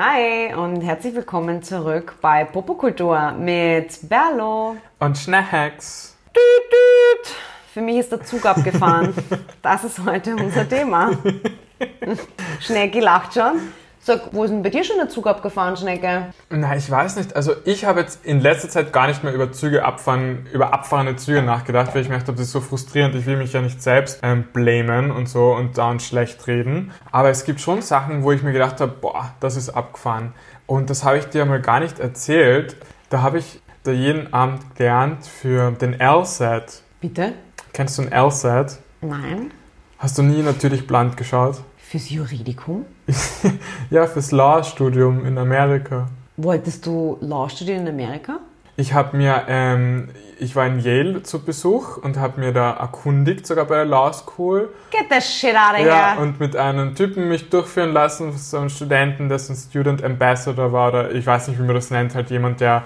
Hi und herzlich willkommen zurück bei Popokultur mit Berlo. Und Schnacks. Düt, düt. Für mich ist der Zug abgefahren. Das ist heute unser Thema. Schnecki lacht schon. Sag, wo ist denn bei dir schon der Zug abgefahren, Schnecke? Na, ich weiß nicht. Also ich habe jetzt in letzter Zeit gar nicht mehr über Züge abfahren, über abfahrende Züge nachgedacht, weil ich mir gedacht habe, das ist so frustrierend. Ich will mich ja nicht selbst ähm, blamen und so und dauernd schlecht reden. Aber es gibt schon Sachen, wo ich mir gedacht habe, boah, das ist abgefahren. Und das habe ich dir mal gar nicht erzählt. Da habe ich da jeden Abend gelernt für den LSAT. Bitte? Kennst du den LSAT? Nein. Hast du nie natürlich bland geschaut? Fürs Juridikum? ja, fürs Law-Studium in Amerika. Wolltest du Law studieren in Amerika? Ich habe mir, ähm, ich war in Yale zu Besuch und habe mir da erkundigt, sogar bei der Law School. Get the shit out of Ja, here. und mit einem Typen mich durchführen lassen, so einem Studenten, dessen Student Ambassador war, oder ich weiß nicht, wie man das nennt, halt jemand, der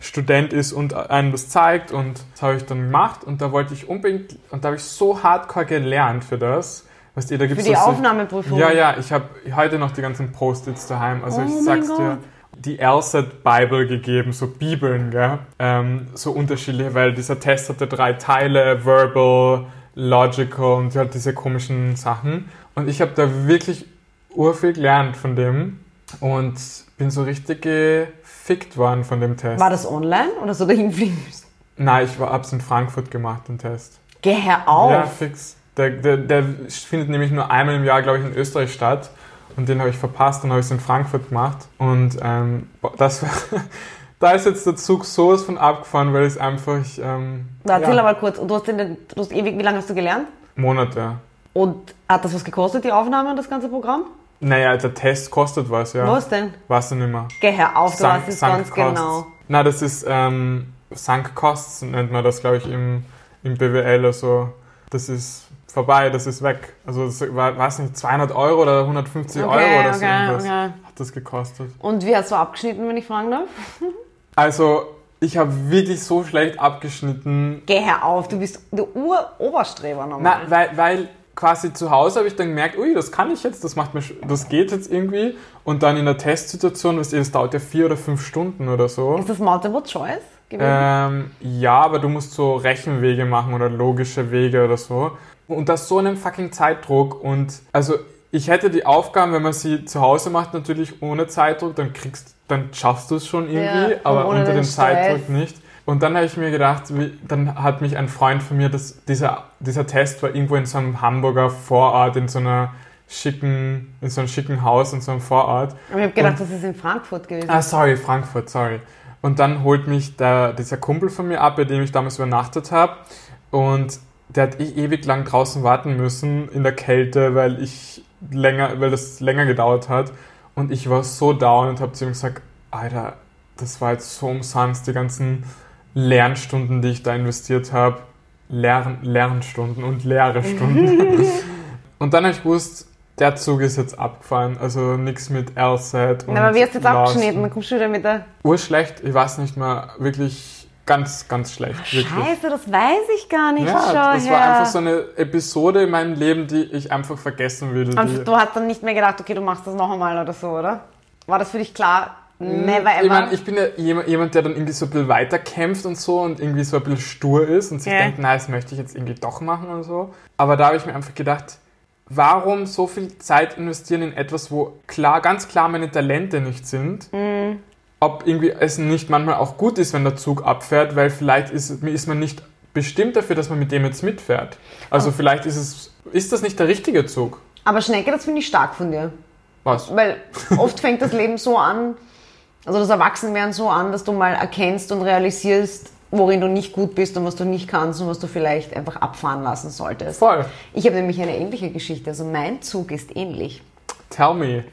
Student ist und einem das zeigt und das habe ich dann gemacht und da wollte ich unbedingt, und da habe ich so hardcore gelernt für das. Weißt ihr, da Für gibt's die so- Aufnahmeprüfung. Ja, ja, ich habe heute noch die ganzen Post-its daheim. Also Oh ich sag's Gott. dir, die LSAT Bible gegeben, so Bibeln, gell? Ähm, so unterschiedliche, weil dieser Test hatte drei Teile, Verbal, Logical und halt diese komischen Sachen. Und ich habe da wirklich urviel gelernt von dem und bin so richtig gefickt worden von dem Test. War das online oder so dahin müssen? Nein, ich war, hab's in Frankfurt gemacht, den Test. Geh her auf. Ja, fix. Der, der, der findet nämlich nur einmal im Jahr, glaube ich, in Österreich statt. Und den habe ich verpasst und habe ich es in Frankfurt gemacht. Und ähm, das war, da ist jetzt der Zug sowas von abgefahren, weil es einfach ähm, Na, erzähl ja, aber kurz. Und du hast, den, du hast ewig, wie lange hast du gelernt? Monate. Und hat das was gekostet, die Aufnahme und das ganze Programm? Naja, der Test kostet was, ja. Was denn? Weißt du nicht mehr. Geh her auf, du weißt es ganz Costs. genau. Na, das ist ähm, Sunk Costs nennt man das, glaube ich, im, im BWL. Also das ist vorbei, das ist weg. Also das war, weiß nicht, 200 Euro oder 150 Euro oder so okay, irgendwas okay. hat das gekostet. Und wie hast du abgeschnitten, wenn ich fragen darf? Also ich habe wirklich so schlecht abgeschnitten. Geh her auf, du bist der Ur-Oberstreber Na, nochmal. weil, weil quasi zu Hause habe ich dann gemerkt, ui, das kann ich jetzt, das macht mir, das geht jetzt irgendwie. Und dann in der Testsituation, weißt du, das dauert ja vier oder fünf Stunden oder so. Ist das Multiple Choice gewesen? Ähm, ja, aber du musst so Rechenwege machen oder logische Wege oder so. Und das so einem fucking Zeitdruck. Und also ich hätte die Aufgaben, wenn man sie zu Hause macht, natürlich ohne Zeitdruck, dann kriegst, dann schaffst du es schon irgendwie, Ja, aber unter dem. Zeitdruck nicht. Und dann habe ich mir gedacht, wie, dann hat mich ein Freund von mir, das, dieser, dieser Test war irgendwo in so einem Hamburger Vorort, in so einer schicken, in so einem schicken Haus, in so einem Vorort. Aber ich habe gedacht, das ist in Frankfurt gewesen. Ah, sorry, Frankfurt, sorry. Und dann holt mich der, dieser Kumpel von mir ab, bei dem ich damals übernachtet habe. Und der hat ewig lang draußen warten müssen in der Kälte, weil ich länger, weil das länger gedauert hat. Und ich war so down und habe zu ihm gesagt, Alter, das war jetzt so umsonst, die ganzen Lernstunden, die ich da investiert habe. Lern, Lernstunden und leere Stunden. und dann habe ich gewusst, der Zug ist jetzt abgefahren. Also nichts mit LSAT. und Na, aber wie hast du jetzt abgeschnitten? Dann kommst du wieder mit der... Urschlecht, ich weiß nicht mehr, wirklich ganz, ganz schlecht. Wirklich. Scheiße, das weiß ich gar nicht. Ja, Schau das her. war einfach so eine Episode in meinem Leben, die ich einfach vergessen will. Und du hast dann nicht mehr gedacht, okay, du machst das noch einmal oder so, oder? War das für dich klar? Never ever. ich meine, ich bin ja jemand, der dann irgendwie so ein bisschen weiterkämpft und so und irgendwie so ein bisschen stur ist und sich Ja. denkt, na, das möchte ich jetzt irgendwie doch machen und so. Aber da habe ich mir einfach gedacht, warum so viel Zeit investieren in etwas, wo klar, ganz klar meine Talente nicht sind? Mhm. Ob irgendwie es nicht manchmal auch gut ist, wenn der Zug abfährt, weil vielleicht ist, ist man nicht bestimmt dafür, dass man mit dem jetzt mitfährt. Also vielleicht ist es, ist das nicht der richtige Zug? Aber Schnecke, das finde ich stark von dir. Was? Weil oft fängt das Leben so an, also das Erwachsenwerden so an, dass du mal erkennst und realisierst, worin du nicht gut bist und was du nicht kannst und was du vielleicht einfach abfahren lassen solltest. Voll. Ich habe nämlich eine ähnliche Geschichte. Also mein Zug ist ähnlich. Tell me.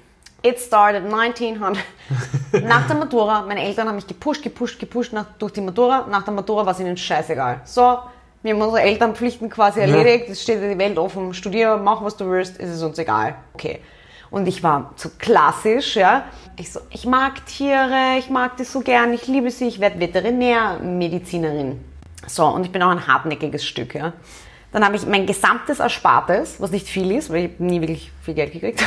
It started 1900. Nach der Matura, meine Eltern haben mich gepusht, gepusht, gepusht nach, durch die Matura. Nach der Matura war es ihnen scheißegal. So, wir haben unsere Elternpflichten quasi erledigt. Es steht dir die Welt offen. Studier, mach was du willst, es ist uns egal. Okay. Und ich war so klassisch, ja. Ich so, ich mag Tiere, ich mag die so gern, ich liebe sie, ich werde Veterinärmedizinerin. So, und ich bin auch ein hartnäckiges Stück, ja. Dann habe ich mein gesamtes Erspartes, was nicht viel ist, weil ich nie wirklich viel Geld gekriegt,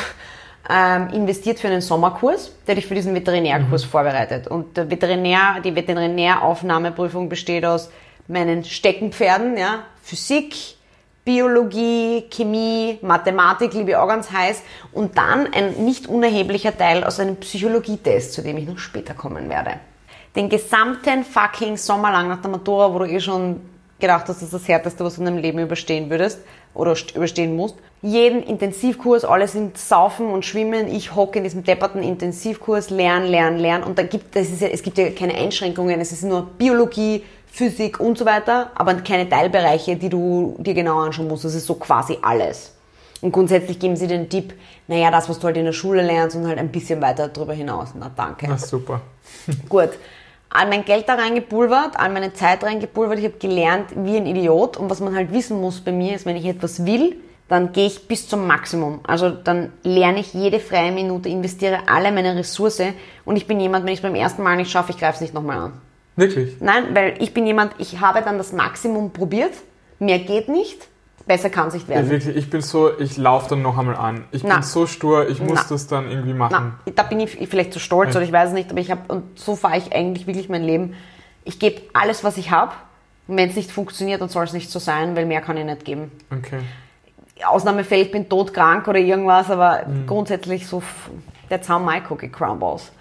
ähm, investiert für einen Sommerkurs, der dich für diesen Veterinärkurs vorbereitet. Und der Veterinär, die Veterinäraufnahmeprüfung besteht aus meinen Steckenpferden, ja, Physik, Biologie, Chemie, Mathematik, liebe ich auch ganz heiß. Und dann ein nicht unerheblicher Teil aus einem Psychologietest, zu dem ich noch später kommen werde. Den gesamten fucking Sommer lang nach der Matura, wo du eh schon gedacht hast, das ist das Härteste, was du in deinem Leben überstehen würdest oder st- überstehen musst. Jeden Intensivkurs, alle sind saufen und schwimmen. Ich hocke in diesem depperten Intensivkurs, lernen, lernen, lernen. Und da gibt, das ist ja, es gibt ja keine Einschränkungen. Es ist nur Biologie, Physik und so weiter, aber keine Teilbereiche, die du dir genau anschauen musst. Das ist so quasi alles. Und grundsätzlich geben sie den Tipp, naja, das, was du halt in der Schule lernst und halt ein bisschen weiter darüber hinaus. Na, danke. Na super. Gut. All mein Geld da reingepulvert, all meine Zeit reingepulvert. Ich habe gelernt wie ein Idiot. Und was man halt wissen muss bei mir ist, wenn ich etwas will, dann gehe ich bis zum Maximum. Also dann lerne ich jede freie Minute, investiere alle meine Ressource. Und ich bin jemand, wenn ich es beim ersten Mal nicht schaffe, ich greife es nicht nochmal an. Wirklich? Nein, weil ich bin jemand, ich habe dann das Maximum probiert. Mehr geht nicht. Besser kann es nicht werden. wirklich, ich bin so, ich laufe dann noch einmal an. Ich Na. bin so stur, ich muss Na. das dann irgendwie machen. da bin ich vielleicht zu stolz Ja. oder ich weiß es nicht, aber ich habe, und so fahre ich eigentlich wirklich mein Leben. Ich gebe alles, was ich habe. Und wenn es nicht funktioniert, dann soll es nicht so sein, weil mehr kann ich nicht geben. Okay. Ausnahmefälle, ich bin todkrank oder irgendwas, aber grundsätzlich so, that's how my cookie crumbles.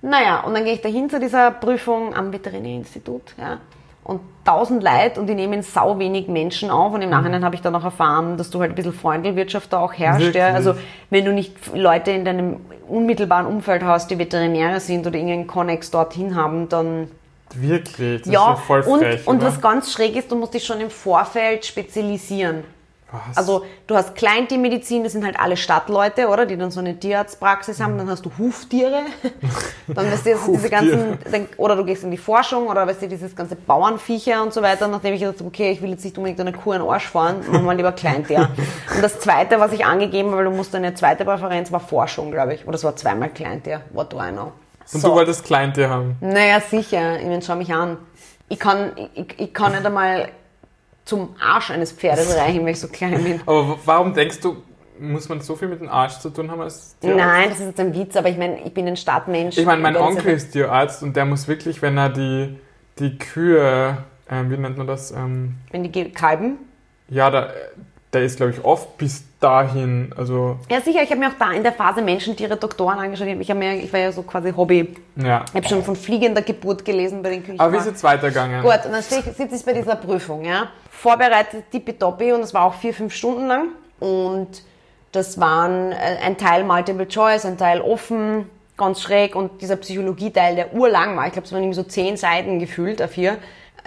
Naja, und dann gehe ich dahin zu dieser Prüfung am Veterinärinstitut, ja. Und tausend Leute und die nehmen sau wenig Menschen auf und im Nachhinein habe ich dann auch erfahren, dass du halt ein bisschen Freundelwirtschaft da auch herrscht, ja. Also, wenn du nicht Leute in deinem unmittelbaren Umfeld hast, die Veterinäre sind oder irgendeinen Connex dorthin haben, dann Wirklich? Das ja, ist ja voll und, frech, und oder? was ganz schräg ist, du musst dich schon im Vorfeld spezialisieren. Was? Also du hast Kleintiermedizin, das sind halt alle Stadtleute, oder? Die dann so eine Tierarztpraxis haben. Dann hast du Huftiere. Dann weißt du, sind diese ganzen, oder du gehst in die Forschung, oder weißt du, dieses ganze Bauernviecher und so weiter. Nachdem ich gedacht habe, okay, ich will jetzt nicht unbedingt eine Kuh in den Arsch fahren, machen wir lieber Kleintier. Und das zweite, was ich angegeben habe, weil du musst eine zweite Präferenz, war Forschung, glaube ich. Oder es war zweimal Kleintier. What do I know? und So. du wolltest Kleintier haben. Naja, sicher. Ich meine, schau mich an. Ich kann, ich, ich kann nicht einmal zum Arsch eines Pferdes reichen, weil ich so klein bin. Aber warum denkst du, muss man so viel mit dem Arsch zu tun haben als Tierarzt? Nein, das ist jetzt ein Witz, aber ich meine, ich bin ein Stadtmensch. Ich meine, mein Wenn Onkel ist Tierarzt und der muss wirklich, wenn er die, die Kühe, ähm, wie nennt man das? Ähm, Wenn die kalben. ja, da, der ist, glaube ich, oft bis dahin, also, Ja, sicher, ich habe mir auch da in der Phase Menschen, Tiere, Doktoren angeschaut. Ich, mir, ich war ja so quasi Hobby. ja. Ich habe schon von fliegender Geburt gelesen bei den Küchen. Aber wie ist jetzt weitergegangen? Gut, und dann sitze ich bei dieser Prüfung, ja. Vorbereitet tippitoppi und es war auch vier, fünf Stunden lang. Und das waren äh, ein Teil Multiple Choice, ein Teil offen, ganz schräg und dieser Psychologie-Teil, der urlang war. Ich glaube, es waren irgendwie so zehn Seiten gefühlt, A4,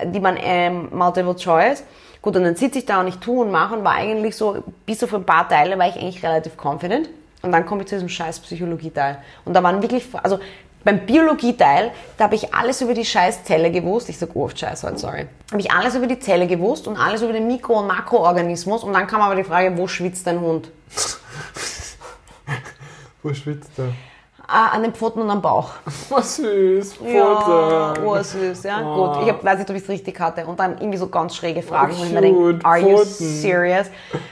die waren ähm, Multiple Choice. Gut, und dann sitze ich da und ich tue und mache und war eigentlich so, bis auf ein paar Teile war ich eigentlich relativ confident. Und dann komme ich zu diesem scheiß Psychologie-Teil. Und da waren wirklich, also beim Biologie-Teil, da habe ich alles über die scheiß Zelle gewusst. Ich sage oft Scheiß heute, sorry. Habe ich alles über die Zelle gewusst und alles über den Mikro- und Makroorganismus. Und dann kam aber die Frage, wo schwitzt dein Hund? Wo schwitzt er? Ah, an den Pfoten und am Bauch. Was süß, Ja, Pfoten. ursüß, ja. Oh. Gut, ich hab, weiß nicht, ob ich es richtig hatte. Und dann irgendwie so ganz schräge Fragen, Oh, wo ich mir denke, are you Pfoten. serious?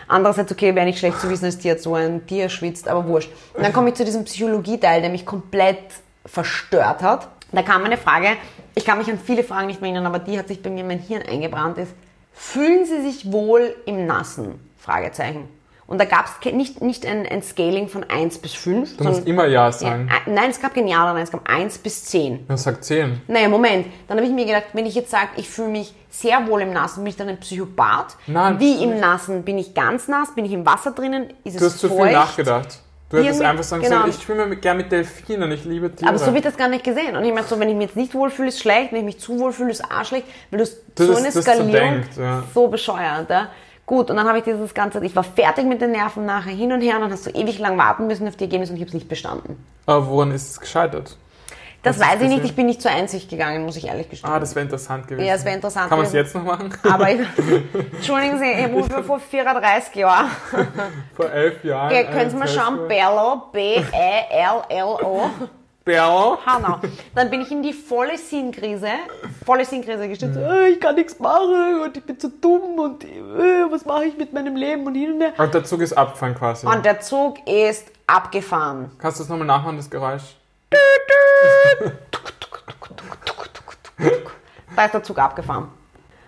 Andererseits, okay, wäre nicht schlecht zu wissen, dass Tier so ein Tier schwitzt, aber wurscht. Und dann komme ich zu diesem Psychologie-Teil, der mich komplett verstört hat. Da kam eine Frage, ich kann mich an viele Fragen nicht mehr erinnern, aber die hat sich bei mir in mein Hirn eingebrannt, ist, fühlen Sie sich wohl im Nassen? Fragezeichen. Und da gab es nicht, nicht ein, ein Scaling von 1 bis 5. Du musst immer Ja sagen. Ja, nein, es gab kein Ja oder Nein, es gab 1 bis 10. Ja, sag 10. Naja, Moment. Dann habe ich mir gedacht, wenn ich jetzt sage, ich fühle mich sehr wohl im Nassen, bin ich dann ein Psychopath? Nein, Wie du im Nassen? Bin ich ganz nass? Bin ich im Wasser drinnen? Ist Du es hast zu feucht? viel nachgedacht. Du hättest einfach sagen genau. sollen, ich schwimme mit- gern mit Delfinen, ich liebe Tiere. Aber so wird das gar nicht gesehen. Und ich meine, so, wenn ich mich jetzt nicht wohlfühle, ist schlecht. Wenn ich mich zu wohl fühle, ist auch schlecht. Weil du Das so eine Skalierung, denkt, ja. so bescheuert. Ja? Gut, und dann habe ich dieses Ganze, ich war fertig mit den Nerven nachher hin und her und dann hast du ewig lang warten müssen auf die Ergebnisse und ich habe es nicht bestanden. Aber woran ist es gescheitert? Das Hast weiß ich nicht, ich bin nicht zur Einsicht gegangen, muss ich ehrlich gestehen. Ah, das wäre interessant gewesen. Ja, es wäre interessant Kann man es jetzt noch machen? Aber ich, entschuldigen Sie, ich rufe vor 34 Jahren. Vor elf Jahren. Ja, können Sie mal schauen. Bello, B-E-L-L-O. Bella. Hanau. Dann bin ich in die volle Sinnkrise, volle Sinnkrise gestürzt. Äh, ich kann nichts machen und ich bin zu dumm und äh, was mache ich mit meinem Leben und hin und her. Und der Zug ist abgefahren quasi. Und der Zug ist abgefahren. Kannst du das nochmal nachmachen, das Geräusch? Da ist der Zug abgefahren.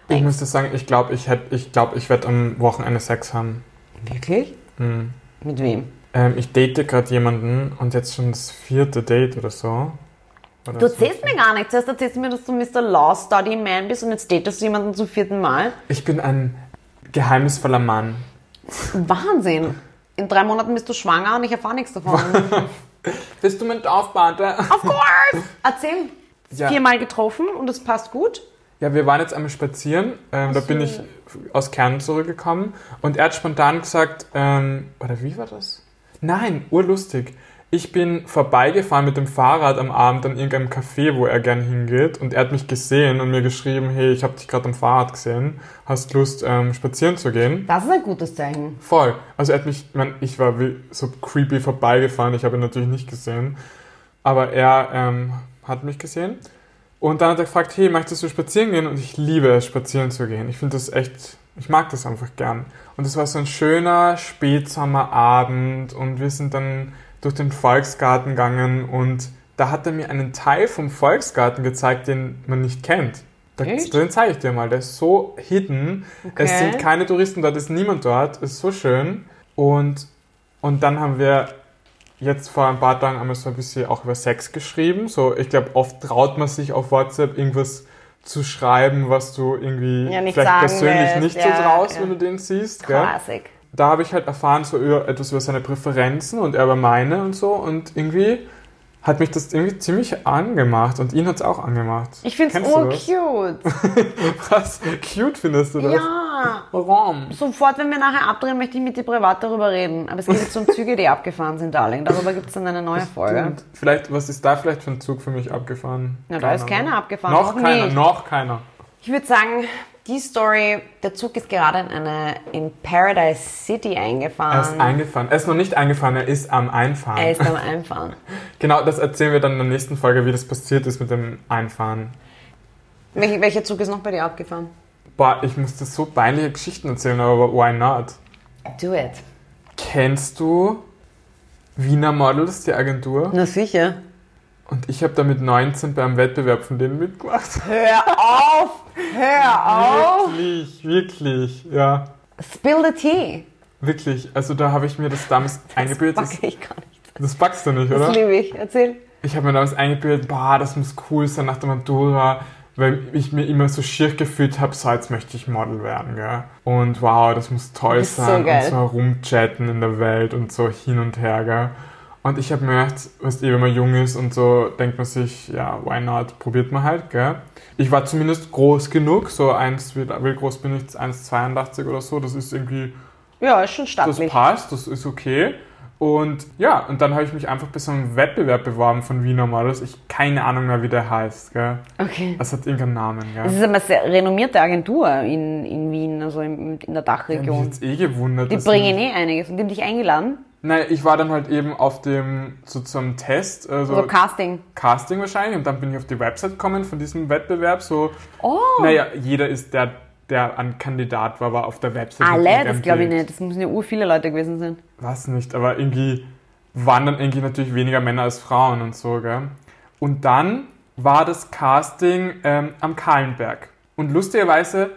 Ich muss dir sagen, ich glaube, ich, hätt- ich, glaub, ich werde am Wochenende Sex haben. Wirklich? Mit wem? Ähm, ich date gerade jemanden und jetzt schon das vierte Date oder so. Oder Du erzählst mir gar nichts. Zuerst erzählst du mir, dass du Mr. Law Study Man bist und jetzt datest du jemanden zum vierten Mal. Ich bin ein geheimnisvoller Mann. Wahnsinn. In drei Monaten bist du schwanger und ich erfahre nichts davon. Bist du mit Aufbarte? of course! Erzähl. Ja. Viermal getroffen und es passt gut. Ja, wir waren jetzt einmal spazieren. Ähm, da bin ich aus Kärnten zurückgekommen und er hat spontan gesagt, ähm, oder wie war das? Nein, urlustig. Ich bin vorbeigefahren mit dem Fahrrad am Abend an irgendeinem Café, wo er gern hingeht und er hat mich gesehen und mir geschrieben, hey, ich habe dich gerade am Fahrrad gesehen. Hast Lust, ähm, spazieren zu gehen? Das ist ein gutes Zeichen. Voll. Also er hat mich, ich, mein, ich war wie so creepy vorbeigefahren, ich habe ihn natürlich nicht gesehen, aber er ähm, hat mich gesehen. Und dann hat er gefragt, hey, möchtest du spazieren gehen? Und ich liebe es, spazieren zu gehen. Ich finde das echt, ich mag das einfach gern. Und es war so ein schöner Spätsommerabend und wir sind dann durch den Volksgarten gegangen und da hat er mir einen Teil vom Volksgarten gezeigt, den man nicht kennt. Da, den zeige ich dir mal. Der ist so hidden. Es Okay. sind keine Touristen dort, es ist niemand dort. Ist so schön. Und, und dann haben wir jetzt vor ein paar Tagen einmal so ein bisschen auch über Sex geschrieben. So, ich glaube, oft traut man sich auf WhatsApp irgendwas zu schreiben, was du irgendwie Ja, vielleicht persönlich willst. nicht Ja, so traust, ja. wenn du den siehst. Gell? Classic. Da habe ich halt erfahren, so über, etwas über seine Präferenzen und er über meine und so. Und irgendwie hat mich das irgendwie ziemlich angemacht und ihn hat es auch angemacht. Ich du urcute. das? Was? Cute findest du das? Ja. Warum? Sofort, wenn wir nachher abdrehen, möchte ich mit dir privat darüber reden. Aber es geht jetzt um Züge, die abgefahren sind, Darling. Darüber gibt es dann eine neue Folge. Und vielleicht, was ist da vielleicht für ein Zug für mich abgefahren? Ja, da ist keiner abgefahren. Noch Noch keiner, nicht. noch keiner. Ich würde sagen, die Story, der Zug ist gerade in eine in Paradise City Er eingefahren. ist eingefahren. Er ist noch nicht eingefahren, er ist am Einfahren. er ist am Einfahren. Genau, das erzählen wir dann in der nächsten Folge, wie das passiert ist mit dem Einfahren. Welcher Zug ist noch bei dir abgefahren? Boah, ich musste so peinliche Geschichten erzählen, aber why not? Do it. Kennst du Wiener Models, die Agentur? Na sicher. Und ich habe da mit 19 beim Wettbewerb von denen mitgemacht. Hör auf! Hör auf! Wirklich, wirklich, ja. Spill the tea. Wirklich. Also da habe ich mir das damals eingebildet. Das, ich gar nicht. das backst du nicht, Das oder? liebe ich. Erzähl. Ich habe mir damals eingebildet, boah, das muss cool sein nach der Matura, weil ich mir immer so schier gefühlt habe, so jetzt möchte ich Model werden, gell? Und wow, das muss toll Das so sein geil. und so herumchatten in der Welt und so hin und her, gell? Und ich habe mir gedacht, weißt du, wenn man jung ist und so, denkt man sich, ja, why not, probiert man halt, gell? Ich war zumindest groß genug, so eins, wie, wie groß bin ich, 1,82 oder so, das ist irgendwie Ja, ist schon das stattlich. passt, das ist okay. Und ja, und dann habe ich mich einfach bei so einem Wettbewerb beworben von Wiener Models. Ich keine Ahnung mehr, wie der heißt. Gell? Okay. Das hat irgendeinen Namen. Das Gell? ist eine sehr renommierte Agentur in, in Wien, also in, in der Ich habe mich Dachregion. jetzt eh gewundert. Die bringen eh einiges. Und die haben dich eingeladen. Nein, ich war dann halt eben auf dem, so zum Test, also So Casting. Casting wahrscheinlich. Und dann bin ich auf die Website gekommen von diesem Wettbewerb. So, Oh! naja, jeder ist der, der ein Kandidat war, war auf der Website. Alle? irgendeinem Das glaube ich nicht. Das müssen ja ur viele Leute gewesen sein. Was nicht, aber irgendwie waren dann irgendwie natürlich weniger Männer als Frauen und so, gell? Und dann war das Casting ähm, am Kahlenberg. Und lustigerweise,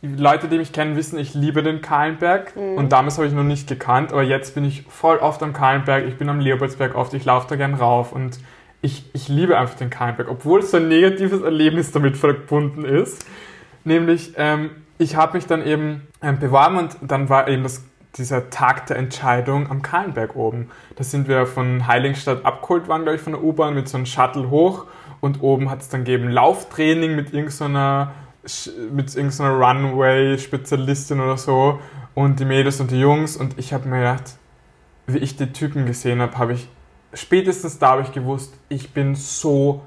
die Leute, die mich kennen, wissen, ich liebe den Kahlenberg. Und damals habe ich noch nicht gekannt, aber jetzt bin ich voll oft am Kahlenberg. Ich bin am Leopoldsberg oft, ich laufe da gern rauf und ich, ich liebe einfach den Kahlenberg, obwohl so ein negatives Erlebnis damit verbunden ist. Nämlich, ähm, ich habe mich dann eben ähm, beworben und dann war eben das, dieser Tag der Entscheidung am Kahlenberg oben. Da sind wir von Heiligenstadt abgeholt worden, glaube ich, von der U-Bahn mit so einem Shuttle hoch und oben hat es dann gegeben Lauftraining mit irgendeiner mit irgendeiner Runway-Spezialistin oder so und die Mädels und die Jungs und ich habe mir gedacht, wie ich die Typen gesehen habe, habe ich spätestens da habe ich gewusst, ich bin so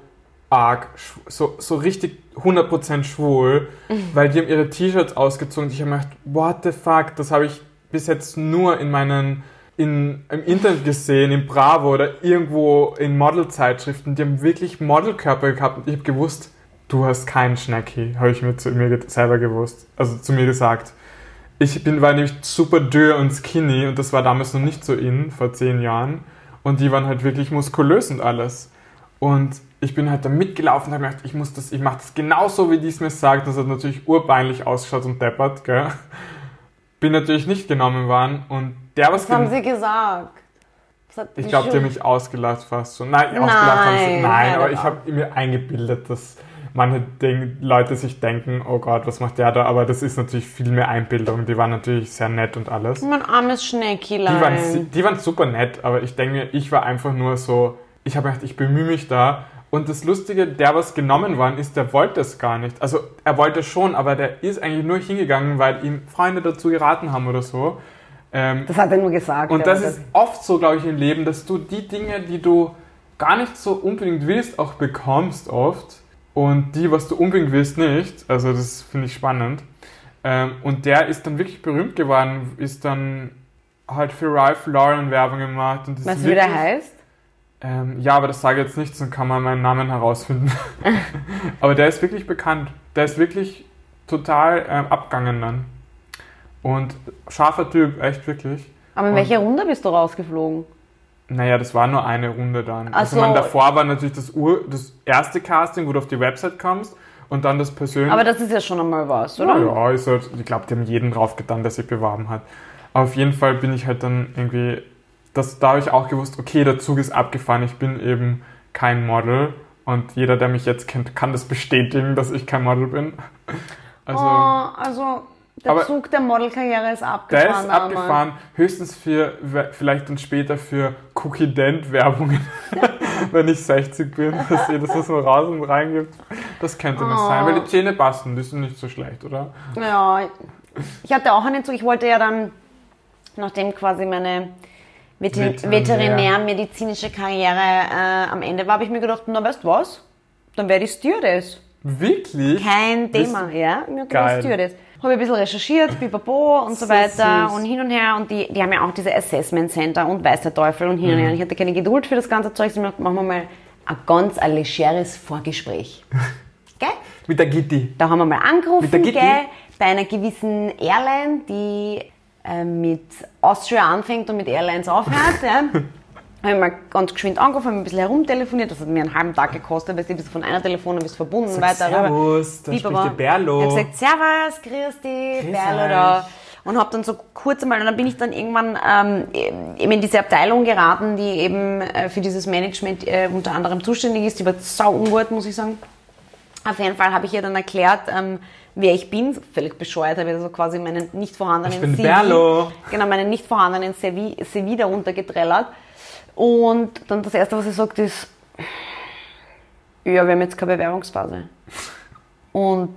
arg, so, so richtig 100% schwul, weil die haben ihre T-Shirts ausgezogen und ich habe mir gedacht, what the fuck, das habe ich bis jetzt nur in meinen in, im Internet gesehen, in Bravo oder irgendwo in Modelzeitschriften, die haben wirklich Modelkörper gehabt und ich habe gewusst, du hast keinen Schnecki, habe ich mir zu mir selber gewusst, also zu mir gesagt. Ich bin, war nämlich super dürr und skinny und das war damals noch nicht so in, vor zehn Jahren. Und die waren halt wirklich muskulös und alles. Und ich bin halt da mitgelaufen und habe gedacht, ich muss das, ich mache das genauso, wie die es mir sagt. Das hat natürlich urbeinlich ausgeschaut und deppert, gell. Bin natürlich nicht genommen worden und der was Was haben sie gesagt? Ich glaube, die haben mich ausgelacht fast schon. Nein, ausgelacht haben sie. Nein, Nein, aber ich habe mir eingebildet, dass manche Ding, Leute sich denken, oh Gott, was macht der da? Aber das ist natürlich viel mehr Einbildung. Die waren natürlich sehr nett und alles. Mein armes Die waren, Schneckilein. die waren super nett, aber ich denke mir, ich war einfach nur so, ich habe gedacht, ich bemühe mich da. Und das Lustige, der was genommen worden ist, der wollte es gar nicht. Also er wollte schon, aber der ist eigentlich nur hingegangen, weil ihm Freunde dazu geraten haben oder so. Ähm, Das hat er nur gesagt. und das ist oft so, glaube ich, im Leben, dass du die Dinge, die du gar nicht so unbedingt willst, auch bekommst oft. Und die, was du unbedingt willst, nicht. Also das finde ich spannend. Ähm, und der ist dann wirklich berühmt geworden, ist dann halt für Ralph Lauren Werbung gemacht. Und das Weißt du, wie der heißt? Ähm, ja, aber das sage ich jetzt nicht, sonst kann man meinen Namen herausfinden. aber der ist wirklich bekannt. Der ist wirklich total ähm, abgegangen dann. Und scharfer Typ, echt wirklich. Aber in Und- welcher Runde bist du rausgeflogen? Naja, das war nur eine Runde dann. Ach Also so. man, davor war natürlich das, Ur, das erste Casting, wo du auf die Website kommst und dann das persönliche. Aber das ist ja schon einmal was, oder? ja, ja, ist halt, ich glaube, die haben jeden drauf getan, der sich beworben hat. Aber auf jeden Fall bin ich halt dann irgendwie, das, da habe ich auch gewusst, okay, der Zug ist abgefahren, ich bin eben kein Model und jeder, der mich jetzt kennt, kann das bestätigen, dass ich kein Model bin. Also, oh, also der Zug der Modelkarriere ist abgefahren. der ist abgefahren, höchstens für, vielleicht dann später für Cookie Dent Werbungen, wenn ich 60 bin, dass ihr das so raus und rein gibt. Das könnte noch Oh. sein, weil die Zähne passen, die sind nicht so schlecht, oder? Ja, ich hatte auch einen Zug. Ich wollte ja dann, nachdem quasi meine Veter Veterinär. veterinärmedizinische Karriere äh, am Ende war, habe ich mir gedacht, na weißt du was? Dann werde ich Stewardess. Wirklich? Kein Bist- Thema, ja. Ich habe Geil. gedacht, Stewardess. Habe ein bisschen recherchiert, pipapo und so, So weiter süß. und hin und her. Und die, die haben ja auch diese Assessment Center und weiß der Teufel und hin und her. Mhm. Und ich hatte keine Geduld für das ganze Zeug. Ich habe mir gedacht, machen wir mal ein ganz ein legeres Vorgespräch. Gell? Mit der Gitti. Da haben wir mal angerufen, Mit der Gitti? gell, bei einer gewissen Airline, die äh, mit Austria anfängt und mit Airlines aufhört. ja. Habe ich mal ganz geschwind angerufen, habe ein bisschen herumtelefoniert. Das hat mir einen halben Tag gekostet, weil du bist von einer Telefon bist verbunden, weiter rüber. Servus, da spricht der Berlo. Ich habe gesagt, Servus, grüß dich, Grüß Berlo euch. da. Und habe dann so kurz einmal, und dann bin ich dann irgendwann ähm, eben in diese Abteilung geraten, die eben äh, für dieses Management äh, unter anderem zuständig ist. Die war sau ungut, muss ich sagen. Auf jeden Fall habe ich ihr dann erklärt, ähm, wer ich bin. Völlig bescheuert, habe ich also quasi meinen nicht vorhandenen Ich bin CV, Berlo. genau, meinen nicht vorhandenen CV, CV darunter getrellert. Und dann das Erste, was sie sagt, ist, ja, wir haben jetzt keine Bewerbungsphase. Und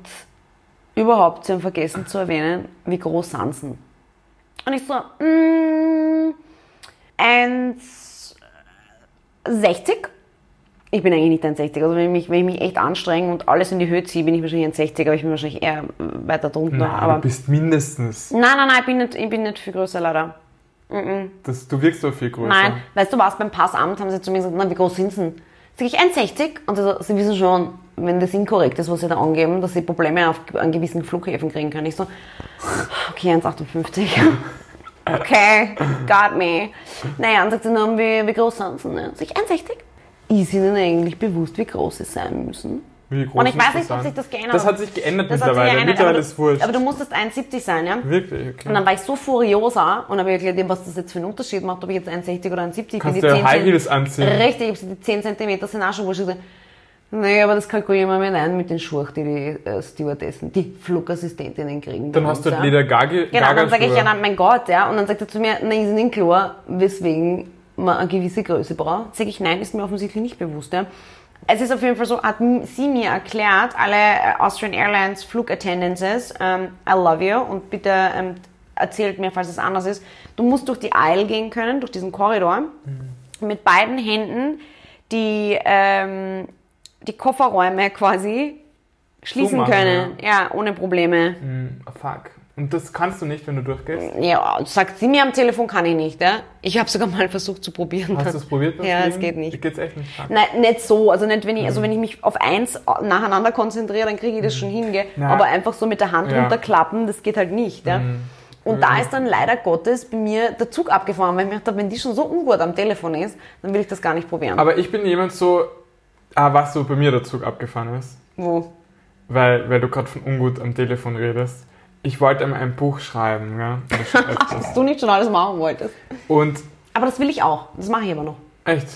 überhaupt, sie haben vergessen zu erwähnen, wie groß sind sie. Und ich so, mm, 1,60. Ich bin eigentlich nicht 1,60. Also wenn ich, mich, wenn ich mich echt anstrenge und alles in die Höhe ziehe, bin ich wahrscheinlich 1,60, aber ich bin wahrscheinlich eher weiter drunter. Na, aber du bist mindestens. nein, nein, nein, ich bin nicht, ich bin nicht viel größer leider. Das, du wirkst doch viel größer. Nein, weißt du was, beim Passamt haben sie zu mir gesagt, na, wie groß sind sie denn? Sag ich 1,60 und sie, so, sie wissen schon, wenn das inkorrekt ist, was sie da angeben, dass sie Probleme auf, an gewissen Flughäfen kriegen können. Ich so, okay, 1,58. okay, got me. Naja, und sagt sie, na, wie, wie groß sind sie denn? Sag ich 1,60? Ist ihnen eigentlich bewusst, wie groß sie sein müssen? Wie groß Und ich weiß nicht, ob sich das geändert Das hat. hat sich geändert Das hat sich mittlerweile. geändert, mittlerweile aber, ist es wurscht. aber du musstest 1,70 sein, ja? Wirklich, okay. Und dann war ich so furioser und habe erklärt, was das jetzt für einen Unterschied macht, ob ich jetzt 1,60 oder 1,70 bin. Die du ja 10 High Heels anziehen. Richtig, ich hab die 10 cm sind auch schon wurscht. Nee, aber das kalkulieren wir mit ein mit den Schuhen, die die äh, Stewardessen, die Flugassistentinnen kriegen. Dann hast uns, du ja. Leder Gagi Genau, dann sage ich ja, na, mein Gott, ja. Und dann sagt er zu mir, na, ist Ihnen klar, weswegen man eine gewisse Größe braucht? Sage ich, nein, ist mir offensichtlich nicht bewusst, ja. Es ist auf jeden Fall so, hat sie mir erklärt, alle äh, Austrian Airlines Flugattendances, ähm, I love you und bitte ähm, erzählt mir, falls es anders ist, du musst durch die Aisle gehen können, durch diesen Korridor, mit beiden Händen die, ähm, die Kofferräume quasi schließen Zumachen, können, ja, ohne Probleme. Hm, fuck. Und das kannst du nicht, wenn du durchgehst? Ja, sagt sie mir am Telefon, kann ich nicht. Ja? Ich habe sogar mal versucht zu probieren. Hast du es probiert Ja, es geht nicht. Geht's echt nicht? Nein, nicht so. Also nicht, wenn ich, also wenn ich mich auf eins nacheinander konzentriere, dann kriege ich das schon hin. Gell? Aber einfach so mit der Hand Ja. runterklappen, das geht halt nicht. Ja? Und da ist dann leider Gottes bei mir der Zug abgefahren, weil ich mir gedacht habe, wenn die schon so ungut am Telefon ist, dann will ich das gar nicht probieren. Aber ich bin jemand so, ah, was so bei mir der Zug abgefahren ist. Wo? Weil, weil du gerade von ungut am Telefon redest. Ich wollte einmal ein Buch schreiben, ja. Was du nicht schon alles machen wolltest. Und Aber das will ich auch. Das mache ich aber noch. echt.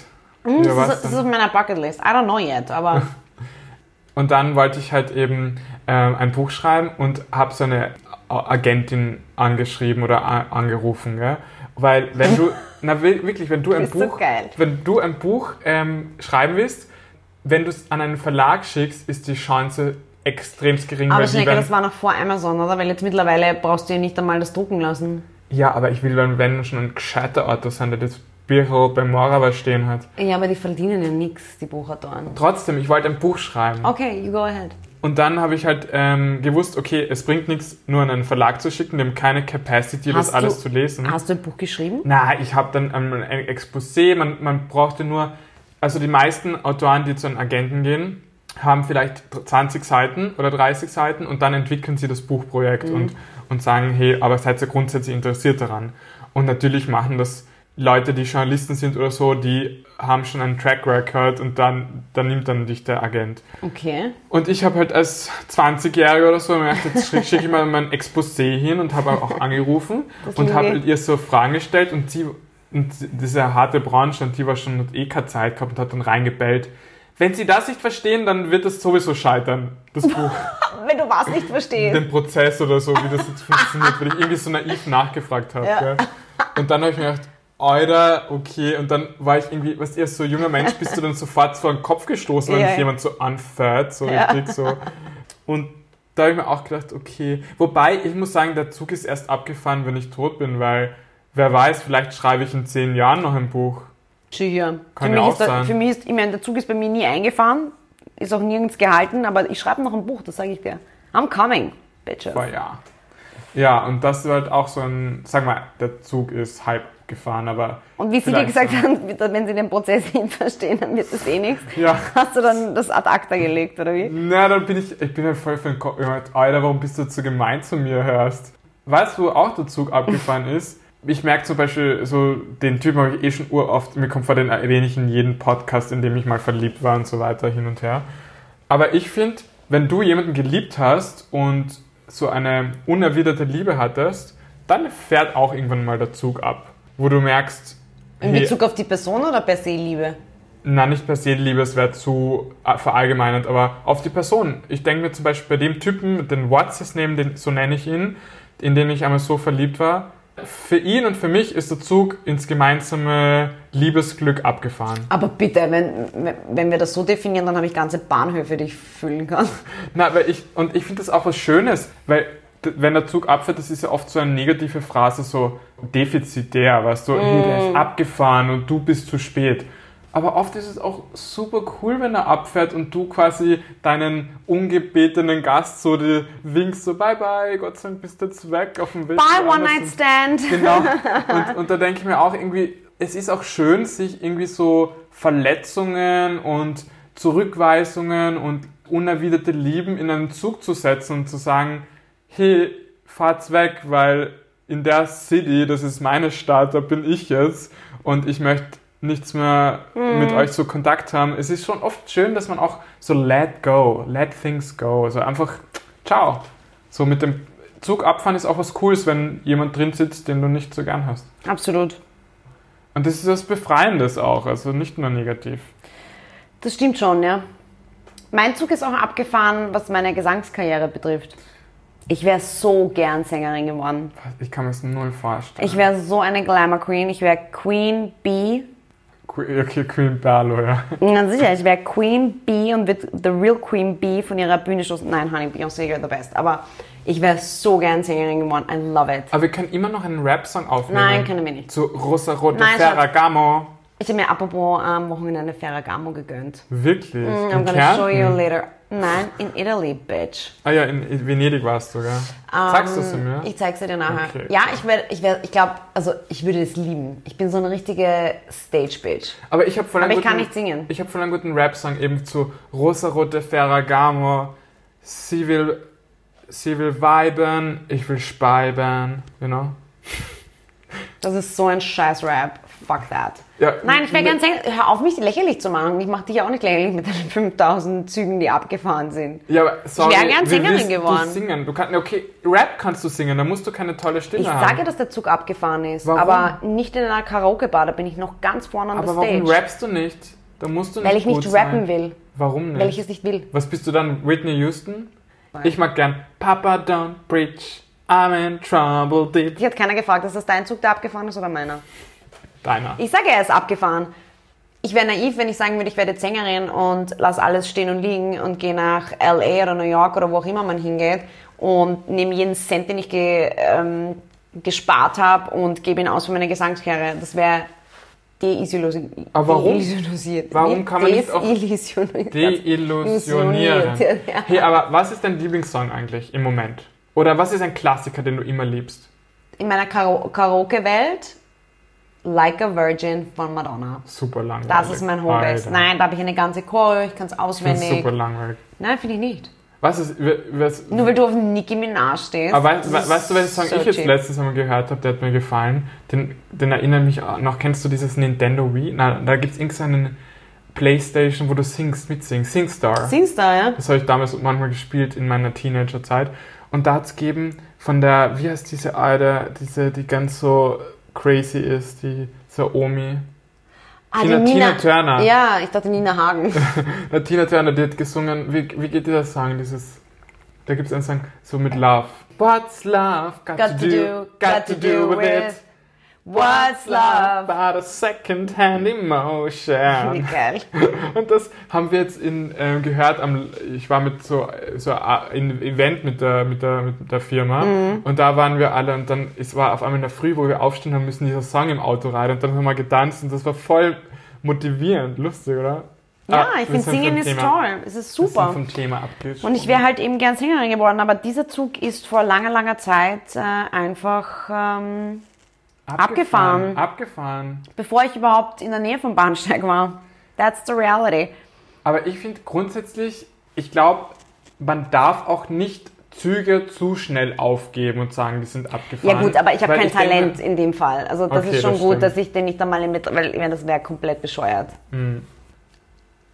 Hm, Ja, das, ist, das ist auf meiner Bucketlist. I don't know yet, aber Und dann wollte ich halt eben ähm, ein Buch schreiben und habe so eine Agentin angeschrieben oder angerufen, gell? Weil wenn du, na wi- wirklich, wenn du ein Buch, geil. wenn du ein Buch ähm, schreiben willst, wenn du es an einen Verlag schickst, ist die Chance extrem gering, Aber weil die Schnecke, werden, das war noch vor Amazon, oder? Weil jetzt mittlerweile brauchst du ja nicht einmal das drucken lassen. ja, aber ich will dann, wenn schon ein gescheiter Autor sein, der das Büro bei Morava stehen hat. Ja, aber die verdienen ja nichts, die Buchautoren. Trotzdem, ich wollte ein Buch schreiben. Okay, you go ahead. Und dann habe ich halt ähm, gewusst, okay, es bringt nichts, nur an einen Verlag zu schicken, haben keine Capacity, das Hast alles du- zu lesen. Hast du ein Buch geschrieben? Na, ich habe dann ähm, ein Exposé, man, man brauchte nur, also die meisten Autoren, die zu einem Agenten gehen, haben vielleicht 20 Seiten oder 30 Seiten und dann entwickeln sie das Buchprojekt und, und sagen, hey, aber seid ihr grundsätzlich interessiert daran? Und natürlich machen das Leute, die Journalisten sind oder so, die haben schon einen Track Record und dann, dann nimmt dann dich der Agent. Okay. Und ich habe halt als 20-Jähriger oder so mir gedacht, jetzt schicke ich mal mein Exposé hin und habe auch angerufen und habe halt ihr so Fragen gestellt und sie, und diese harte Branche, und die war schon hat eh keine Zeit gehabt und hat dann reingebellt. Wenn Sie das nicht verstehen, dann wird es sowieso scheitern, das Buch, Wenn du was nicht verstehst. den Prozess oder so, wie das jetzt funktioniert, weil ich irgendwie so naiv nachgefragt habe. Ja. Und dann habe ich mir gedacht, Alter, okay, und dann war ich irgendwie, weißt du, als so junger Mensch bist du dann sofort vor den Kopf gestoßen, wenn Ja, dich jemand so anfährt, so Ja. richtig so. Und da habe ich mir auch gedacht, okay. Wobei, ich muss sagen, der Zug ist erst abgefahren, wenn ich tot bin, weil wer weiß, vielleicht schreibe ich in zehn Jahren noch ein Buch. Sicher. Kann für, ja mich auch ist der, sein. für mich ist, ich meine, der Zug ist bei mir nie eingefahren, ist auch nirgends gehalten, aber ich schreibe noch ein Buch, das sage ich dir. I'm coming, bitches. Aber ja. Ja, und das ist halt auch so ein, sag mal, der Zug ist halb gefahren, aber. Und wie sie dir gesagt haben, wenn sie den Prozess nicht verstehen, dann wird das eh nichts. Ja. Hast du dann das ad acta gelegt, oder wie? Na, dann bin ich, ich bin ja voll für den Kopf. Alter, warum bist du so gemein zu mir hörst? Weißt du, wo auch der Zug abgefahren ist? Ich merke zum Beispiel, so den Typen habe ich eh schon uroft, mir kommt vor, den erwähne ich in jedem Podcast, in dem ich mal verliebt war und so weiter hin und her. Aber ich finde, wenn du jemanden geliebt hast und so eine unerwiderte Liebe hattest, dann fährt auch irgendwann mal der Zug ab. Wo du merkst, In hey, Bezug auf die Person oder per se Liebe? na, nicht per se Liebe, es wäre zu verallgemeinert, aber auf die Person. Ich denke mir zum Beispiel bei dem Typen den Whatsapps neben, den, so nenne ich ihn, in den ich einmal so verliebt war. Für ihn und für mich ist der Zug ins gemeinsame Liebesglück abgefahren. Aber bitte, wenn, wenn wir das so definieren, dann habe ich ganze Bahnhöfe, die ich füllen kann. Na, weil ich, und ich finde das auch was Schönes, weil wenn der Zug abfährt, das ist ja oft so eine negative Phrase, so defizitär, weißt du, hey, der ist abgefahren und du bist zu spät. Aber oft ist es auch super cool, wenn er abfährt und du quasi deinen ungebetenen Gast so die winkst, so bye bye, Gott sei Dank bist du jetzt weg auf dem Weg. Bye, One Night Stand. Genau. Und, und da denke ich mir auch irgendwie, es ist auch schön, sich irgendwie so Verletzungen und Zurückweisungen und unerwiderte Lieben in einen Zug zu setzen und zu sagen, hey, fahrt's weg, weil in der City, das ist meine Stadt, da bin ich jetzt und ich möchte nichts mehr mit euch so Kontakt haben. Es ist schon oft schön, dass man auch so let go, let things go, also einfach ciao. So mit dem Zug abfahren ist auch was Cooles, wenn jemand drin sitzt, den du nicht so gern hast. Absolut. Und das ist was Befreiendes auch, also nicht nur negativ. Das stimmt schon, ja. Mein Zug ist auch abgefahren, was meine Gesangskarriere betrifft. Ich wäre so gern Sängerin geworden. Ich kann mir das null vorstellen. Ich wäre so eine Glamour Queen. Ich wäre Queen Bee. Okay, Queen Berlo, ja. Ganz sicher, ich wäre Queen Bee und wird The Real Queen Bee von ihrer Bühne stoßen. Nein, Honey, Beyoncé, you're the best. Aber ich wäre so gern Sängerin geworden. I love it. Aber wir können immer noch einen Rap-Song aufnehmen. Nein, können wir nicht. Zu Rosa Rote Nein. Ferragamo. Ich habe mir apropos am Wochenende eine Ferragamo gegönnt. Wirklich? I'm In gonna show you Kärnten? later. Nein, in Italy, bitch. Ah ja, in Venedig warst du, gell? Sagst du es Ähm, mir? Ich zeig's dir nachher. Okay. Ja, ich werde, ich werde, ich glaube, also ich würde es lieben. Ich bin so eine richtige Stage-Bitch. Aber ich habe voll einen Aber ich kann guten- nicht singen. Ich habe voll einen guten Rap-Song eben zu Rosarote Ferragamo. Sie will, sie will viben, ich will speiben, you know? Das ist so ein scheiß Rap. Fuck that. Ja, Nein, ich wäre gern singen. Hör auf, mich lächerlich zu machen. Ich mache dich auch nicht lächerlich mit deinen 5000 Zügen, die abgefahren sind. Ja, aber sorry, wär gern wie Sängerin geworden. Du singen? Du kannst, okay, Rap kannst du singen, da musst du keine tolle Stimme Ich haben. sage, dass der Zug abgefahren ist, Warum? aber nicht in einer Karaoke-Bar. Da bin ich noch ganz vorne an aber der warum Stage. rappst du nicht? Da musst du nicht Weil ich nicht rappen sein. will. Warum nicht? Weil ich es nicht will. Was bist du dann? Whitney Houston? Ich mag gern Papa don't preach, I'm in trouble deep. Dich hat keiner gefragt, ist das dein Zug, der abgefahren ist oder meiner? Deiner. Ich sage, er ist abgefahren. Ich wäre naiv, wenn ich sagen würde, ich werde jetzt Sängerin und lass alles stehen und liegen und gehe nach L.A. oder New York oder wo auch immer man hingeht und nehme jeden Cent, den ich ge, ähm, gespart habe und gebe ihn aus für meine Gesangskarriere. Das wäre deillusioniert. Aber warum? Deillusioniert. Warum kann man nicht auch Deillusioniert. Deillusionieren. Ja. Hey, aber was ist dein Lieblingssong eigentlich im Moment? Oder was ist ein Klassiker, den du immer liebst? In meiner Karaoke-Welt Like a Virgin von Madonna. Super langweilig. Das ist mein Homebase. Alter. Nein, da habe ich eine ganze Choreo, ich kann es auswendig. super langweilig. Nein, finde ich nicht. Was ist, was, Nur weil du auf Nicki Minaj stehst. aber weißt, weißt du, welchen Song so ich jetzt cheap. letztens einmal gehört habe, der hat mir gefallen? Den, den erinnert mich auch noch. Kennst du dieses Nintendo Wii? Na, da gibt es irgendeinen Playstation, wo du singst, mitsingst. Singstar. Singstar, ja? Das habe ich damals manchmal gespielt in meiner Teenagerzeit. Und da hat es gegeben von der, wie heißt diese alte, diese, die ganz so crazy ist, die so Omi. Ah, Tina- Tina Turner. Ja, ich dachte Nina Hagen. Äh, Tina Turner, die hat gesungen, wie, wie geht dieser Song? Dieses, da gibt es einen Song so mit Love. What's love got, Got to do, got to do with What's love? But a second-hand Wie emotion. geil. Und das haben wir jetzt in, ähm, gehört. Am, ich war mit so so ein Event mit der mit der mit der Firma Mhm. und da waren wir alle und dann es war auf einmal in der Früh, wo wir aufstehen haben müssen, dieser Song im Auto rein und dann haben wir getanzt und das war voll motivierend, lustig, oder? Ja, Ah, ich finde Singen ist Thema- toll. Es ist super. vom Thema. Und ich wäre halt eben gern Sängerin geworden, aber dieser Zug ist vor langer, langer Zeit äh, einfach, ähm, abgefahren. Abgefahren. bevor ich überhaupt in der Nähe vom Bahnsteig war. That's the reality. Aber ich finde grundsätzlich, ich glaube, man darf auch nicht Züge zu schnell aufgeben und sagen, die sind abgefahren. Ja gut, aber ich habe Weil kein ich denke- Talent in dem Fall. Also das Okay, ist schon das gut, stimmt. dass ich den nicht einmal mit, weil ich meine, das wäre komplett bescheuert. Hm.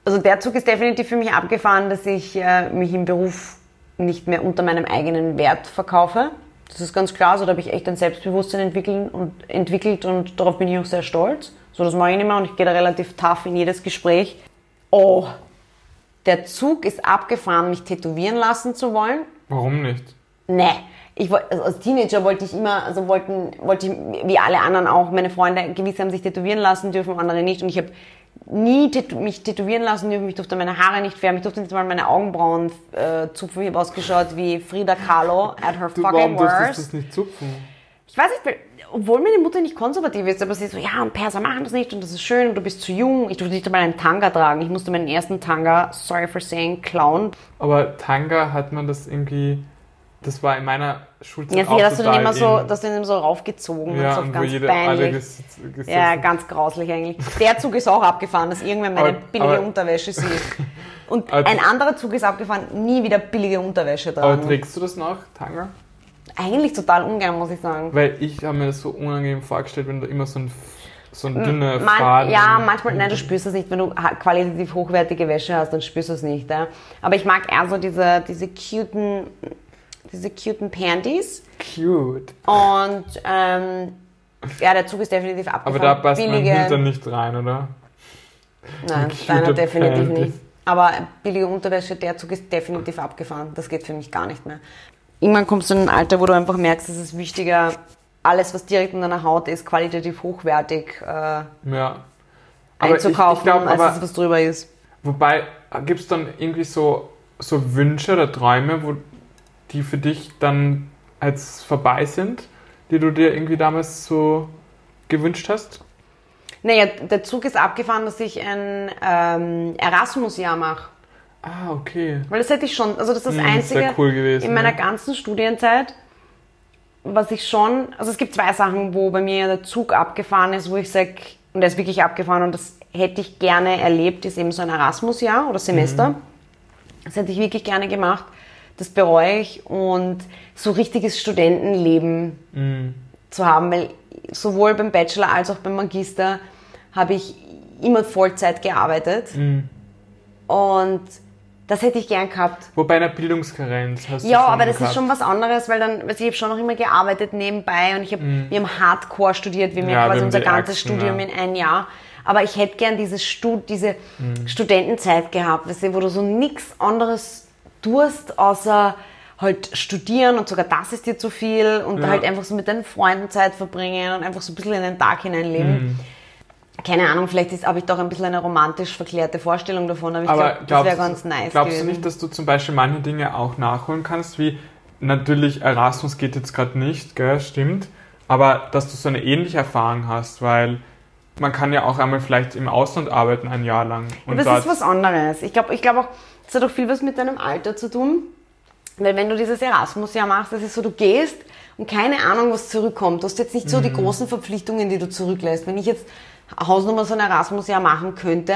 Also der Zug ist definitiv für mich abgefahren, dass ich äh, mich im Beruf nicht mehr unter meinem eigenen Wert verkaufe. Das ist ganz klar, so da habe ich echt ein Selbstbewusstsein entwickeln und, entwickelt und darauf bin ich auch sehr stolz. So, das mache ich nicht mehr und ich gehe da relativ tough in jedes Gespräch. Oh, der Zug ist abgefahren, mich tätowieren lassen zu wollen. Warum nicht? Nee. Ich, also als Teenager wollte ich immer, also wollten, wollte ich, wie alle anderen auch, meine Freunde, gewisse haben sich tätowieren lassen dürfen, andere nicht. Und ich habe nie tätow mich tätowieren lassen dürfen. Ich durfte meine Haare nicht färben. Ich durfte nicht mal meine Augenbrauen äh, zupfen. Ich habe ausgeschaut wie Frida Kahlo at her Du, fucking warum durftest du worst. das nicht zupfen? Ich weiß nicht, obwohl meine Mutter nicht konservativ ist, aber sie ist so, ja, und Perser machen das nicht und das ist schön und du bist zu jung. Ich durfte nicht einmal einen Tanga tragen. Ich musste meinen ersten Tanga, sorry for saying, klauen. Aber Tanga hat man das irgendwie, das war in meiner Schulzeit Ja, auch sicher, dass du den total immer so, dass du den immer so raufgezogen ja, hast, auf ganz jede peinlich. Ja, ganz grauslich eigentlich. Der Zug ist auch abgefahren, dass irgendwer meine Aber- billige aber- Unterwäsche sieht. Und Aber- ein anderer Zug ist abgefahren, nie wieder billige Unterwäsche Aber tragen. trägst du das noch, Tanga? Eigentlich total ungern, muss ich sagen. Weil ich habe mir das so unangenehm vorgestellt, wenn du immer so ein, so ein dünner Man, Faden... ja, manchmal, nein, du spürst das nicht. Wenn du qualitativ hochwertige Wäsche hast, dann spürst du es nicht. Ja? Aber ich mag eher so diese, diese cuten, diese cuten Panties. Cute. Und ähm, ja, der Zug ist definitiv abgefahren. Aber da passt mein billige, Hintern nicht rein, oder? Nein, deiner definitiv Panties. nicht. Aber billige Unterwäsche, der Zug ist definitiv abgefahren. Das geht für mich gar nicht mehr. Irgendwann kommst du in ein Alter, wo du einfach merkst, es ist wichtiger, alles, was direkt in deiner Haut ist, qualitativ hochwertig äh, Ja. Aber ich- einzukaufen, ich glaub, als das, was drüber ist. Wobei, gibt es dann irgendwie so, so Wünsche oder Träume, wo die für dich dann als vorbei sind, die du dir irgendwie damals so gewünscht hast? Naja, der Zug ist abgefahren, dass ich ein ähm, Erasmus-Jahr mache. Ah, okay. Weil das hätte ich schon, also das ist das Hm, Einzige cool gewesen, in meiner ja. ganzen Studienzeit, was ich schon, also es gibt zwei Sachen, wo bei mir der Zug abgefahren ist, wo ich sage, und der ist wirklich abgefahren und das hätte ich gerne erlebt, ist eben so ein Erasmus-Jahr oder Semester. Mhm. Das hätte ich wirklich gerne gemacht. Das bereue ich und so richtiges Studentenleben Mhm. zu haben, weil sowohl beim Bachelor als auch beim Magister habe ich immer Vollzeit gearbeitet Mhm. und das hätte ich gern gehabt. Wobei eine Bildungskarenz hast du Ja, aber das gehabt. ist schon was anderes, weil dann, also ich habe schon noch immer gearbeitet nebenbei und ich habe, wir haben Hardcore studiert, wir haben. Ja, quasi unser ganzes Ärgsten, Studium ja. in ein Jahr. Aber ich hätte gern dieses Stud diese Mhm. Studentenzeit gehabt, weißt du, wo du so nichts anderes tust, außer halt studieren und sogar das ist dir zu viel und Ja. halt einfach so mit deinen Freunden Zeit verbringen und einfach so ein bisschen in den Tag hineinleben. Mhm. Keine Ahnung, vielleicht ist- habe ich doch ein bisschen eine romantisch verklärte Vorstellung davon, aber ich Aber glaube, das wäre ganz nice glaubst gewesen. du nicht, dass du zum Beispiel manche Dinge auch nachholen kannst, wie natürlich Erasmus geht jetzt gerade nicht, gell, stimmt, aber dass du so eine ähnliche Erfahrung hast, weil man kann ja auch einmal vielleicht im Ausland arbeiten ein Jahr lang. Und das dort- ist was anderes. Ich glaube ich glaub auch, das hat auch viel was mit deinem Alter zu tun. Weil wenn du dieses Erasmus-Jahr machst, das ist so, du gehst und keine Ahnung, was zurückkommt. Du hast jetzt nicht so Mhm. die großen Verpflichtungen, die du zurücklässt. Wenn ich jetzt Hausnummer so ein Erasmus-Jahr machen könnte,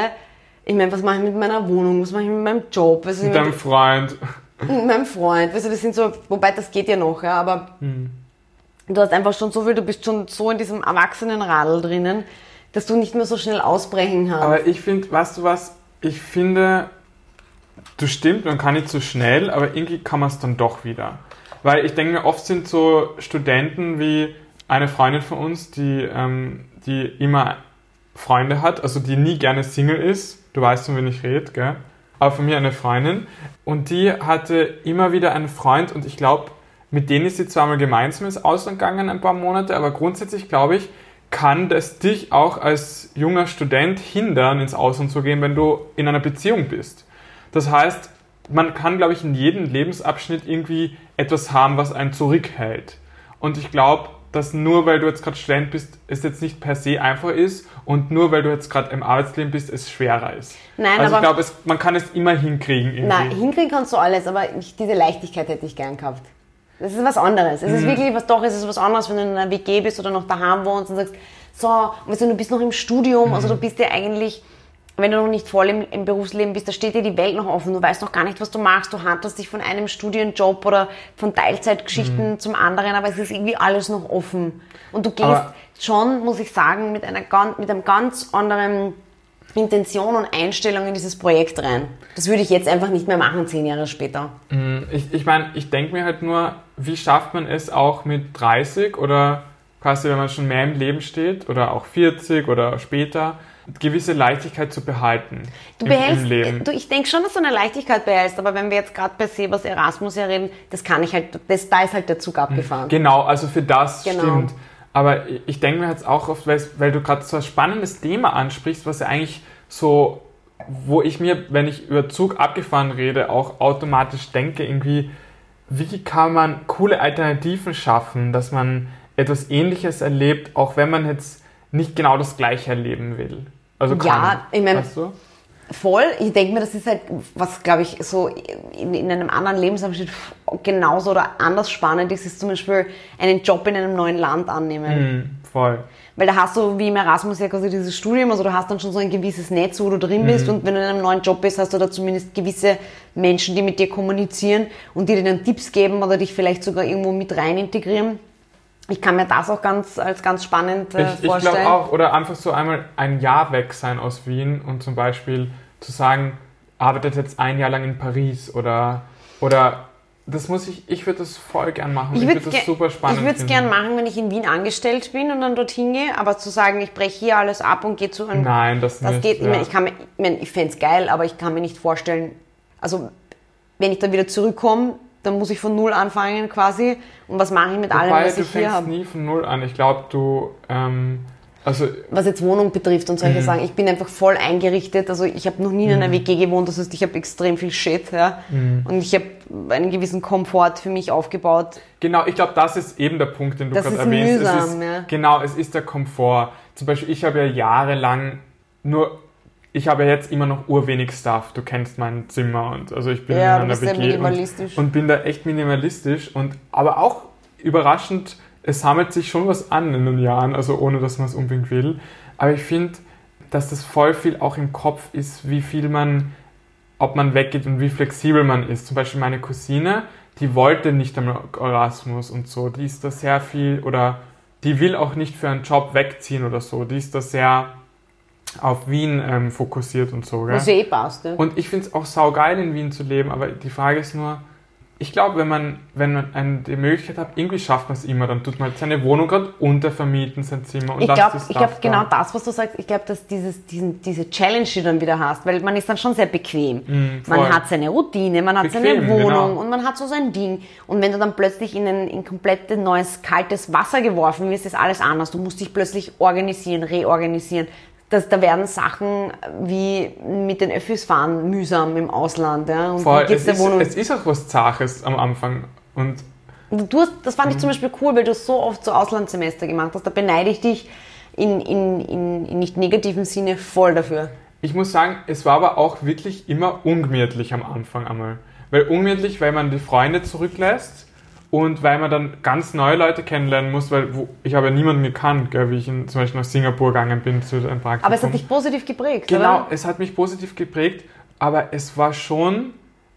ich meine, was mache ich mit meiner Wohnung, was mache ich mit meinem Job, was mit deinem Freund. mit meinem Freund, weißt du, das sind so, wobei das geht ja noch, ja, aber Hm. du hast einfach schon so viel, du bist schon so in diesem Erwachsenenradl drinnen, dass du nicht mehr so schnell ausbrechen kannst. Aber ich finde, weißt du was, ich finde, du stimmt, man kann nicht so schnell, aber irgendwie kann man es dann doch wieder. Weil ich denke mir, oft sind so Studenten wie eine Freundin von uns, die, ähm, die immer Freunde hat, also die nie gerne Single ist. Du weißt, von wem ich rede, gell? Aber von mir eine Freundin. Und die hatte immer wieder einen Freund und ich glaube, mit denen ist sie zweimal gemeinsam ins Ausland gegangen, ein paar Monate, aber grundsätzlich glaube ich, kann das dich auch als junger Student hindern, ins Ausland zu gehen, wenn du in einer Beziehung bist. Das heißt, man kann, glaube ich, in jedem Lebensabschnitt irgendwie etwas haben, was einen zurückhält. Und ich glaube, dass nur weil du jetzt gerade Student bist, es jetzt nicht per se einfach ist und nur weil du jetzt gerade im Arbeitsleben bist, es schwerer ist. Nein, also ich aber- glaube, es- man kann es immer hinkriegen. Irgendwie. Nein, hinkriegen kannst du alles, aber ich, diese Leichtigkeit hätte ich gern gehabt. Das ist was anderes. Es ist Mhm. wirklich was, doch, es ist was anderes, wenn du in einer WG bist oder noch daheim wohnst und sagst, so, weißt du, du bist noch im Studium, also du Mhm. bist ja eigentlich, wenn du noch nicht voll im, im Berufsleben bist, da steht dir die Welt noch offen. Du weißt noch gar nicht, was du machst. Du handelst dich von einem Studienjob oder von Teilzeitgeschichten Mhm. zum anderen, aber es ist irgendwie alles noch offen. Und du gehst Aber- schon, muss ich sagen, mit, einer, mit einem ganz anderen Intention und Einstellung in dieses Projekt rein. Das würde ich jetzt einfach nicht mehr machen, zehn Jahre später. Ich, ich meine, ich denke mir halt nur, wie schafft man es auch mit 30 oder quasi, wenn man schon mehr im Leben steht oder auch 40 oder später, gewisse Leichtigkeit zu behalten Du im, behältst, im Leben. Du, ich denke schon, dass du eine Leichtigkeit behältst, aber wenn wir jetzt gerade per se was Erasmus ja reden, das kann ich halt, das, da ist halt der Zug abgefahren. Genau, also für das Genau. stimmt. Aber ich denke mir jetzt auch oft, weil, du gerade so ein spannendes Thema ansprichst, was ja eigentlich so, wo ich mir, wenn ich über Zug abgefahren rede, auch automatisch denke, irgendwie, wie kann man coole Alternativen schaffen, dass man etwas Ähnliches erlebt, auch wenn man jetzt nicht genau das Gleiche erleben will. Also kann, Ja, ich mein- weißt du? Voll, ich denke mir, das ist halt, was glaube ich so in, in einem anderen Lebensabschnitt genauso oder anders spannend ist, ist zum Beispiel einen Job in einem neuen Land annehmen. Hm, voll. Weil da hast du wie im Erasmus ja quasi dieses Studium, also du hast dann schon so ein gewisses Netz, wo du drin bist Mhm. und wenn du in einem neuen Job bist, hast du da zumindest gewisse Menschen, die mit dir kommunizieren und die dir dann Tipps geben oder dich vielleicht sogar irgendwo mit rein integrieren. Ich kann mir das auch ganz als ganz spannend äh, Ich, ich vorstellen. glaube auch, oder einfach so einmal ein Jahr weg sein aus Wien und zum Beispiel zu sagen, arbeitet jetzt ein Jahr lang in Paris oder, oder das muss ich, ich würde das voll gern machen. Ich, Ich würde das super spannend Ich würde es gern machen, wenn ich in Wien angestellt bin und dann dorthin gehe, aber zu sagen, ich breche hier alles ab und gehe zu einem. Nein, das das nicht. geht. Ich, ja. ich, kann mir- ich, mein, ich fände es geil, aber ich kann mir nicht vorstellen. Also, wenn ich dann wieder zurückkomme, dann muss ich von Null anfangen quasi. Und was mache ich mit allem, Wobei, was du ich hier fängst habe? nie von Null an. Ich glaube, du, ähm, also Was jetzt Wohnung betrifft und solche Mhm. Sachen. Ich bin einfach voll eingerichtet. Also, ich habe noch nie in einer WG gewohnt. Das heißt, ich habe extrem viel Shit. Ja? Mhm. Und ich habe einen gewissen Komfort für mich aufgebaut. Genau, ich glaube, das ist eben der Punkt, den du gerade erwähnst. mühsam, es ist, ja. Genau, es ist der Komfort. zum Beispiel, ich habe ja jahrelang nur, ich habe ja jetzt immer noch urwenig Stuff. Du kennst mein Zimmer und also ich bin Ja, in einer WG minimalistisch. und, und bin da echt minimalistisch und aber auch überraschend, es sammelt sich schon was an in den Jahren, also ohne dass man es unbedingt will. Aber ich finde, dass das voll viel auch im Kopf ist, wie viel man, ob man weggeht und wie flexibel man ist. Zum Beispiel meine Cousine, die wollte nicht einmal Erasmus und so, die ist da sehr viel oder die will auch nicht für einen Job wegziehen oder so, die ist da sehr auf Wien ähm, fokussiert und so. Gell? Was ja eh passt. Ne? Und ich finde es auch saugeil, in Wien zu leben, aber die Frage ist nur, ich glaube, wenn man, wenn man die Möglichkeit hat, irgendwie schafft man es immer, dann tut man halt seine Wohnung gerade untervermieten, sein Zimmer und Ich glaube, das ich glaub, Stuff genau da. das, was du sagst, ich glaube, dass dieses, diesen, diese Challenge, die du dann wieder hast, weil man ist dann schon sehr bequem. Mm, man hat seine Routine, man hat seine Bequem, Wohnung genau. und man hat so sein Ding. Und wenn du dann plötzlich in ein in komplett neues, kaltes Wasser geworfen wirst, ist alles anders. Du musst dich plötzlich organisieren, reorganisieren. Das, da werden Sachen wie mit den Öffis fahren mühsam im Ausland. Ja? Und Voll, es, ist, Wohnung? es ist auch was Zaches am Anfang. Und Du hast, das fand ich Mhm. zum Beispiel cool, weil du so oft so Auslandssemester gemacht hast. Da beneide ich dich in, in, in, in nicht negativen Sinne voll dafür. ich muss sagen, es war aber auch wirklich immer ungemütlich am Anfang einmal. Weil ungemütlich, weil man die Freunde zurücklässt und weil man dann ganz neue Leute kennenlernen muss, weil wo, ich habe ja niemanden gekannt, gell, wie ich in, zum Beispiel nach Singapur gegangen bin zu einem Praktikum. Aber es hat dich positiv geprägt, Genau, oder? es hat mich positiv geprägt, aber es war schon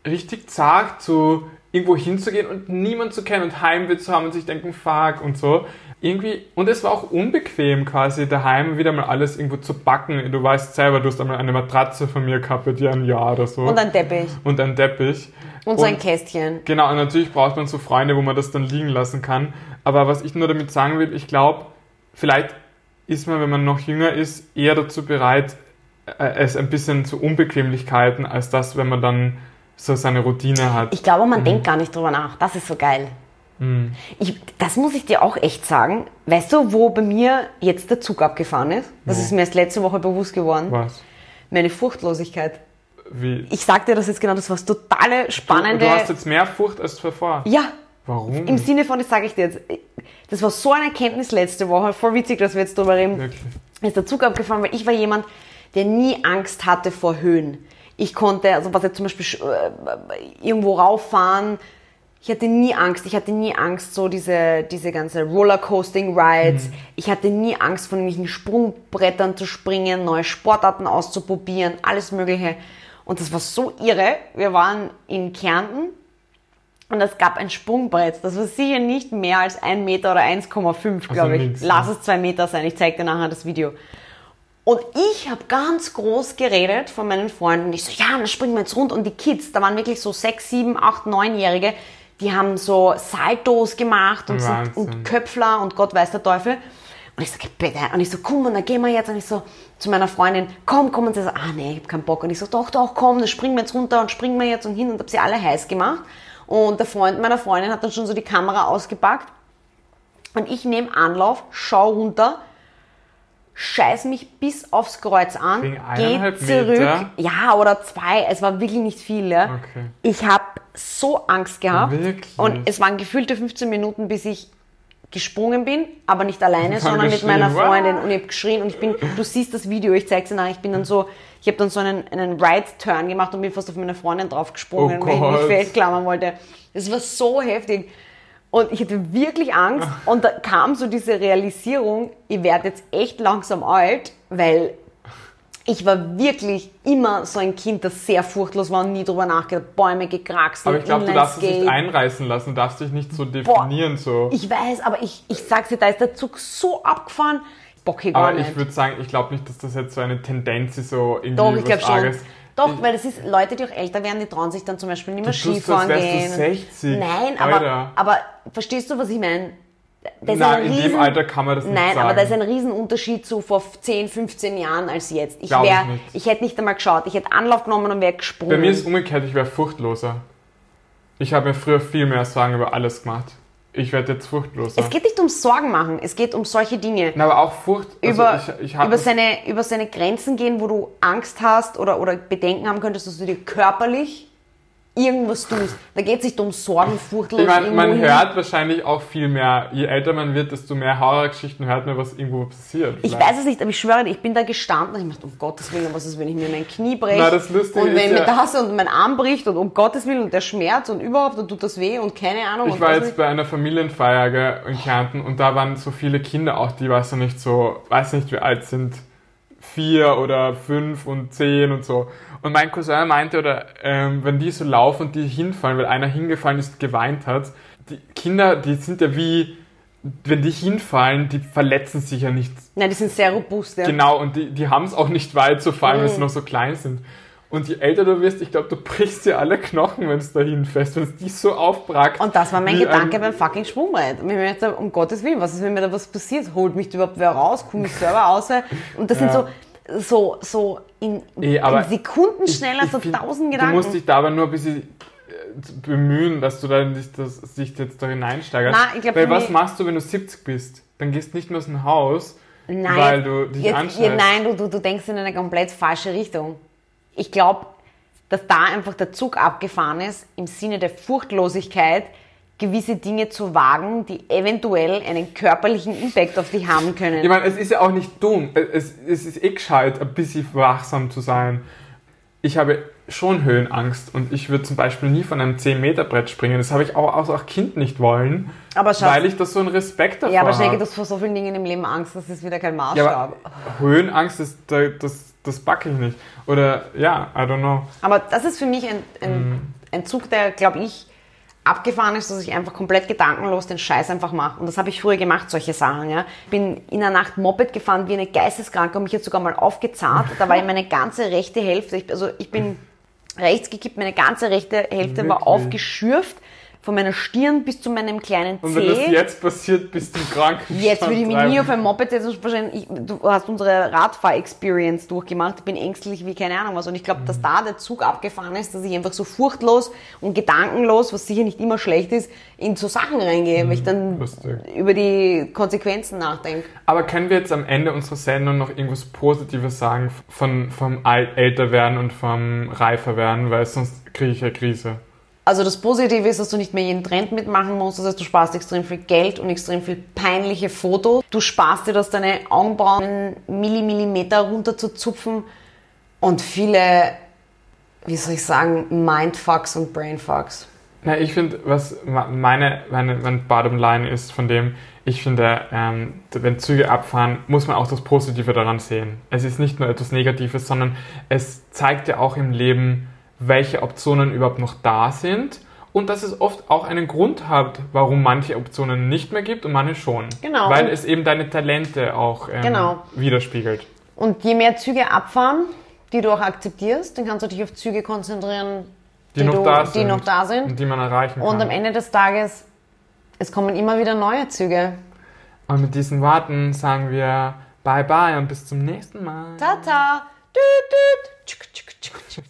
richtig zart, zu irgendwo hinzugehen und niemanden zu kennen und Heimweh zu haben und sich denken, fuck und so. Irgendwie, und es war auch unbequem quasi daheim wieder mal alles irgendwo zu backen. Du weißt selber, du hast einmal eine Matratze von mir gehabt dir ein Jahr oder so. Und ein Teppich. und ein Teppich. Und so ein Kästchen. Genau, und natürlich braucht man so Freunde, wo man das dann liegen lassen kann. Aber was ich nur damit sagen will, ich glaube, vielleicht ist man, wenn man noch jünger ist, eher dazu bereit, äh, es ein bisschen zu Unbequemlichkeiten, als das, wenn man dann so seine Routine hat. Ich glaube, man denkt gar nicht drüber nach. Das ist so geil. Mhm. Ich, das muss ich dir auch echt sagen. Weißt du, wo bei mir jetzt der Zug abgefahren ist? Das Wo? ist mir erst letzte Woche bewusst geworden. Was? Meine Furchtlosigkeit. Wie? Ich sag dir das jetzt genau, das war das totale spannende. Du, du hast jetzt mehr Furcht als zuvor. ja, Warum? im Sinne von, das sage ich dir jetzt. Das war so eine Erkenntnis letzte Woche. Voll witzig, dass wir jetzt drüber reden. Wirklich. ist der Zug abgefahren, weil ich war jemand, der nie Angst hatte vor Höhen. Ich konnte, also was jetzt zum Beispiel äh, irgendwo rauffahren, ich hatte nie Angst. Ich hatte nie Angst, so diese, diese ganze Rollercoasting-Rides. Ich hatte nie Angst, von irgendwelchen Sprungbrettern zu springen, neue Sportarten auszuprobieren, alles Mögliche. Und das war so irre. Wir waren in Kärnten und es gab ein Sprungbrett. Das war sicher nicht mehr als ein Meter oder 1,5, glaube ich. nix, ne? Lass es zwei Meter sein. Ich zeige dir nachher das Video. Und ich habe ganz groß geredet von meinen Freunden. Ich so, ja, dann springen wir jetzt rund. Und die Kids, da waren wirklich so sechs, sieben, acht, neunjährige, die haben so Saltos gemacht und, sind, und Köpfler und Gott weiß der Teufel. Und ich so, bitte. Und ich so, komm, und dann gehen wir jetzt. Und ich so zu meiner Freundin, komm, komm. Und sie so, ah nee, ich hab keinen Bock. Und ich so, doch, doch, komm, dann springen wir jetzt runter und springen wir jetzt und hin. Und hab sie alle heiß gemacht. Und der Freund meiner Freundin hat dann schon so die Kamera ausgepackt. Und ich nehme Anlauf, schau runter, scheiß mich bis aufs Kreuz an, geh zurück. Meter? Ja, oder zwei. Es war wirklich nicht viel. Ja. Okay. Ich habe so Angst gehabt. Wirklich? Und es waren gefühlte 15 Minuten, bis ich gesprungen bin, aber nicht alleine, sondern mit meiner Freundin. Und ich habe geschrien und ich bin, du siehst das Video, ich zeig's dir nachher, ich bin dann so, ich habe dann so einen, einen Right-Turn gemacht und bin fast auf meine Freundin drauf gesprungen, Oh weil ich mich festklammern wollte. Das war so heftig. Und ich hatte wirklich Angst und da kam so diese Realisierung, ich werde jetzt echt langsam alt, weil ich war wirklich immer so ein Kind, das sehr furchtlos war und nie drüber nachgedacht, Bäume gekraxelt, Aber ich glaube, du darfst es nicht einreißen lassen, du darfst dich nicht so definieren. so. Ich weiß, aber ich, ich sag's dir, da ist der Zug so abgefahren, Bock ich gar Aber nicht. ich würde sagen, ich glaube nicht, dass das jetzt so eine Tendenz ist, so irgendwie Doch, ich glaube schon. Doch, weil das ist Leute, die auch älter werden, die trauen sich dann zum Beispiel nicht mehr Skifahren wärst du gehen. 60. Nein, aber, Alter. aber verstehst du, was ich meine? Da ist Nein, ein in riesen, dem Alter kann man das nicht Nein, sagen. aber da ist ein Riesenunterschied zu vor 10, 15 Jahren als jetzt. Ich, Glaub ich wär, nicht. ich hätte nicht einmal geschaut. Ich hätte Anlauf genommen und wäre gesprungen. Bei mir ist es umgekehrt, ich wäre furchtloser. Ich habe mir früher viel mehr Sorgen über alles gemacht. Ich werde jetzt furchtloser. es geht nicht um Sorgen machen, es geht um solche Dinge. Na, aber auch Furcht. Also über, ich, ich über, das- seine, über seine Grenzen gehen, wo du Angst hast oder, oder Bedenken haben könntest, dass du dir körperlich irgendwas tust. Da geht es nicht um Sorgen, furchtlos. Ich meine, man hört wahrscheinlich auch viel mehr. Je älter man wird, desto mehr Horrorgeschichten hört man, was irgendwo passiert. Ich weiß es nicht, aber ich schwöre, ich bin da gestanden und ich dachte, um Gottes Willen, was ist, wenn ich mir mein Knie breche Na, das Lustige und wenn mir ja- das und mein Arm bricht und um Gottes Willen und der Schmerz und überhaupt und tut das weh und keine Ahnung. Ich war jetzt nicht. bei einer Familienfeier gell, in Kärnten und da waren so viele Kinder auch, die weiß nicht so, weiß nicht wie alt sind, vier oder fünf und zehn und so. Und mein Cousin meinte, oder ähm, wenn die so laufen und die hinfallen, weil einer hingefallen ist, geweint hat, die Kinder, die sind ja wie, wenn die hinfallen, die verletzen sich ja nicht Nein, die sind sehr robust, ja. Genau, und die, die haben es auch nicht weit zu fallen, weil Mhm. sie noch so klein sind. Und je älter du wirst, ich glaube, du brichst dir alle Knochen, wenn es dahin fest, wenn es dich so aufbrackt. Und das war mein Gedanke beim fucking Schwungbrett. Und ich mir um Gottes Willen, was ist, wenn mir da was passiert? Holt mich da überhaupt wer raus? Komme ich selber raus? Und das sind Ja. so, so, so in, aber in Sekunden schneller, so tausend Du Gedanken. musst dich da aber nur ein bisschen äh, bemühen, dass du da nicht das, sich jetzt da hineinsteigerst. Na, ich glaub, Weil was machst du, wenn du 70 bist? Dann gehst nicht mehr aus dem Haus, Nein, weil du dich jetzt, ja, nein, du, du, du denkst in eine komplett falsche Richtung. Ich glaube, dass da einfach der Zug abgefahren ist, im Sinne der Furchtlosigkeit, gewisse Dinge zu wagen, die eventuell einen körperlichen Impact auf dich haben können. Ich meine, es ist ja auch nicht dumm. Es, es ist eh gescheit, ein bisschen wachsam zu sein. Ich habe schon Höhenangst und ich würde zum Beispiel nie von einem 10-Meter-Brett springen. Das habe ich auch als auch Kind nicht wollen, weil ich das so einen Respekt davor ja, aber Schnecke, habe. du hast vor so vielen Dingen im Leben Angst, das ist wieder kein Ja, Maßstab. aber Höhenangst, ist, da- das, das backe ich nicht. Oder, ja, I don't know. Aber das ist für mich ein, ein, ein Zug, der, glaube ich, abgefahren ist, dass ich einfach komplett gedankenlos den Scheiß einfach mache. Und das habe ich früher gemacht, solche Sachen. Ja. Ich bin in der Nacht Moped gefahren wie eine Geisteskranke und mich jetzt sogar mal aufgezahnt. Da war meine ganze rechte Hälfte, ich, also ich bin rechts gekippt, meine ganze rechte Hälfte war Wirklich? aufgeschürft. Von meiner Stirn bis zu meinem kleinen Und wenn das Zeh. jetzt passiert, bist du krank. Jetzt würde ich mich nie auf ein Moped setzen wahrscheinlich, ich, du hast unsere Radfahr-Experience durchgemacht, ich bin ängstlich wie keine Ahnung was und ich glaube, dass da der Zug abgefahren ist, dass ich einfach so furchtlos und gedankenlos, was sicher nicht immer schlecht ist, in so Sachen reingehe, weil ich dann lustig. über die Konsequenzen nachdenke. Aber können wir jetzt am Ende unserer Sendung noch irgendwas Positives sagen von, vom Älterwerden und vom Reiferwerden, weil sonst kriege ich ja Krise. Also das Positive ist, dass du nicht mehr jeden Trend mitmachen musst, das heißt, du sparst extrem viel Geld und extrem viel peinliche Fotos. Du sparst dir das, deine Augenbrauen einen Millimillimeter runter zu zupfen und viele, wie soll ich sagen, Mindfucks und Brainfucks. Na, ich finde, was meine, meine, mein Bottom Line ist von dem, ich finde, ähm, wenn Züge abfahren, muss man auch das Positive daran sehen. Es ist nicht nur etwas Negatives, sondern es zeigt ja auch im Leben, welche Optionen überhaupt noch da sind und dass es oft auch einen Grund hat, warum manche Optionen nicht mehr gibt und manche schon. Genau. Weil es eben deine Talente auch ähm, Genau. widerspiegelt. Und je mehr Züge abfahren, die du auch akzeptierst, dann kannst du dich auf Züge konzentrieren, Die, Die noch, du- da die sind, noch da sind. Und die man erreichen kann. und am Ende des Tages, es kommen immer wieder neue Züge. und mit diesen Worten sagen wir Bye bye und bis zum nächsten Mal. Tata! Düt, düt. Tschuk, tschuk, tschuk, tschuk.